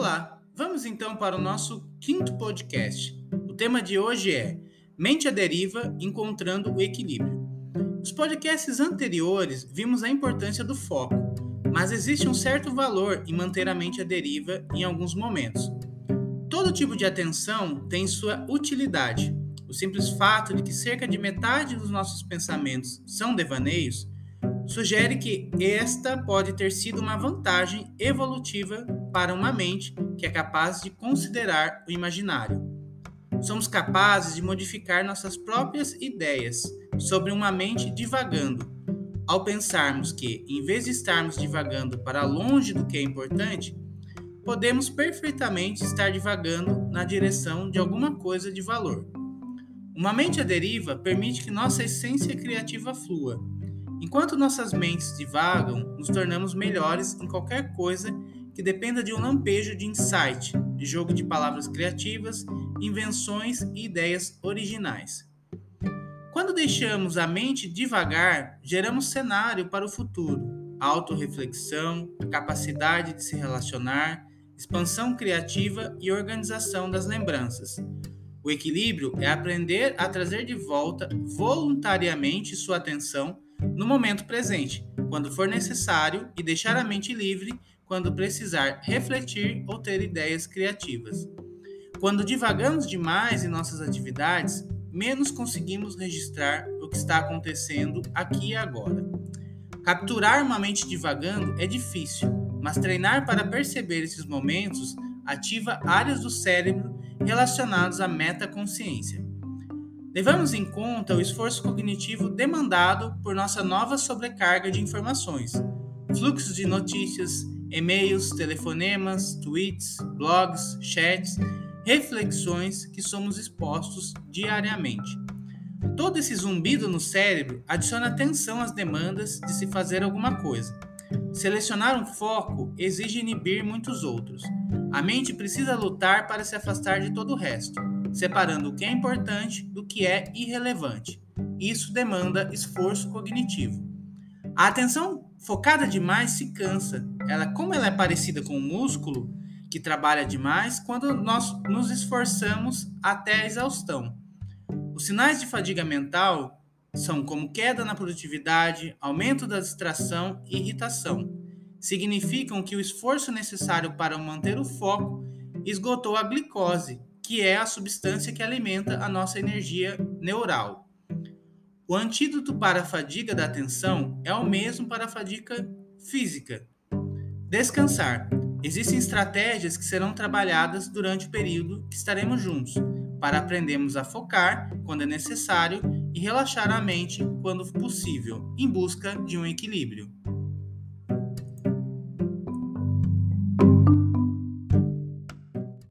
Olá, vamos então para o nosso quinto podcast. O tema de hoje é Mente à Deriva Encontrando o Equilíbrio. Nos podcasts anteriores vimos a importância do foco, mas existe um certo valor em manter a mente à deriva em alguns momentos. Todo tipo de atenção tem sua utilidade. O simples fato de que cerca de metade dos nossos pensamentos são devaneios sugere que esta pode ter sido uma vantagem evolutiva para uma mente que é capaz de considerar o imaginário. Somos capazes de modificar nossas próprias ideias sobre uma mente divagando, ao pensarmos que, em vez de estarmos divagando para longe do que é importante, podemos perfeitamente estar divagando na direção de alguma coisa de valor. Uma mente à deriva permite que nossa essência criativa flua Enquanto nossas mentes divagam, nos tornamos melhores em qualquer coisa que dependa de um lampejo de insight, de jogo de palavras criativas, invenções e ideias originais. Quando deixamos a mente divagar, geramos cenário para o futuro, autorreflexão, capacidade de se relacionar, expansão criativa e organização das lembranças. O equilíbrio é aprender a trazer de volta voluntariamente sua atenção no momento presente, quando for necessário, e deixar a mente livre quando precisar refletir ou ter ideias criativas. Quando divagamos demais em nossas atividades, menos conseguimos registrar o que está acontecendo aqui e agora. Capturar uma mente divagando é difícil, mas treinar para perceber esses momentos ativa áreas do cérebro relacionadas à metaconsciência. Levamos em conta o esforço cognitivo demandado por nossa nova sobrecarga de informações, fluxos de notícias, e-mails, telefonemas, tweets, blogs, chats, reflexões que somos expostos diariamente. Todo esse zumbido no cérebro adiciona atenção às demandas de se fazer alguma coisa. Selecionar um foco exige inibir muitos outros. A mente precisa lutar para se afastar de todo o resto separando o que é importante do que é irrelevante. Isso demanda esforço cognitivo. A atenção focada demais se cansa. Ela, como ela é parecida com o músculo que trabalha demais quando nós nos esforçamos até a exaustão. Os sinais de fadiga mental são como queda na produtividade, aumento da distração e irritação. Significam que o esforço necessário para manter o foco esgotou a glicose, que é a substância que alimenta a nossa energia neural. O antídoto para a fadiga da atenção é o mesmo para a fadiga física. Descansar. Existem estratégias que serão trabalhadas durante o período que estaremos juntos, para aprendermos a focar quando é necessário e relaxar a mente quando possível, em busca de um equilíbrio.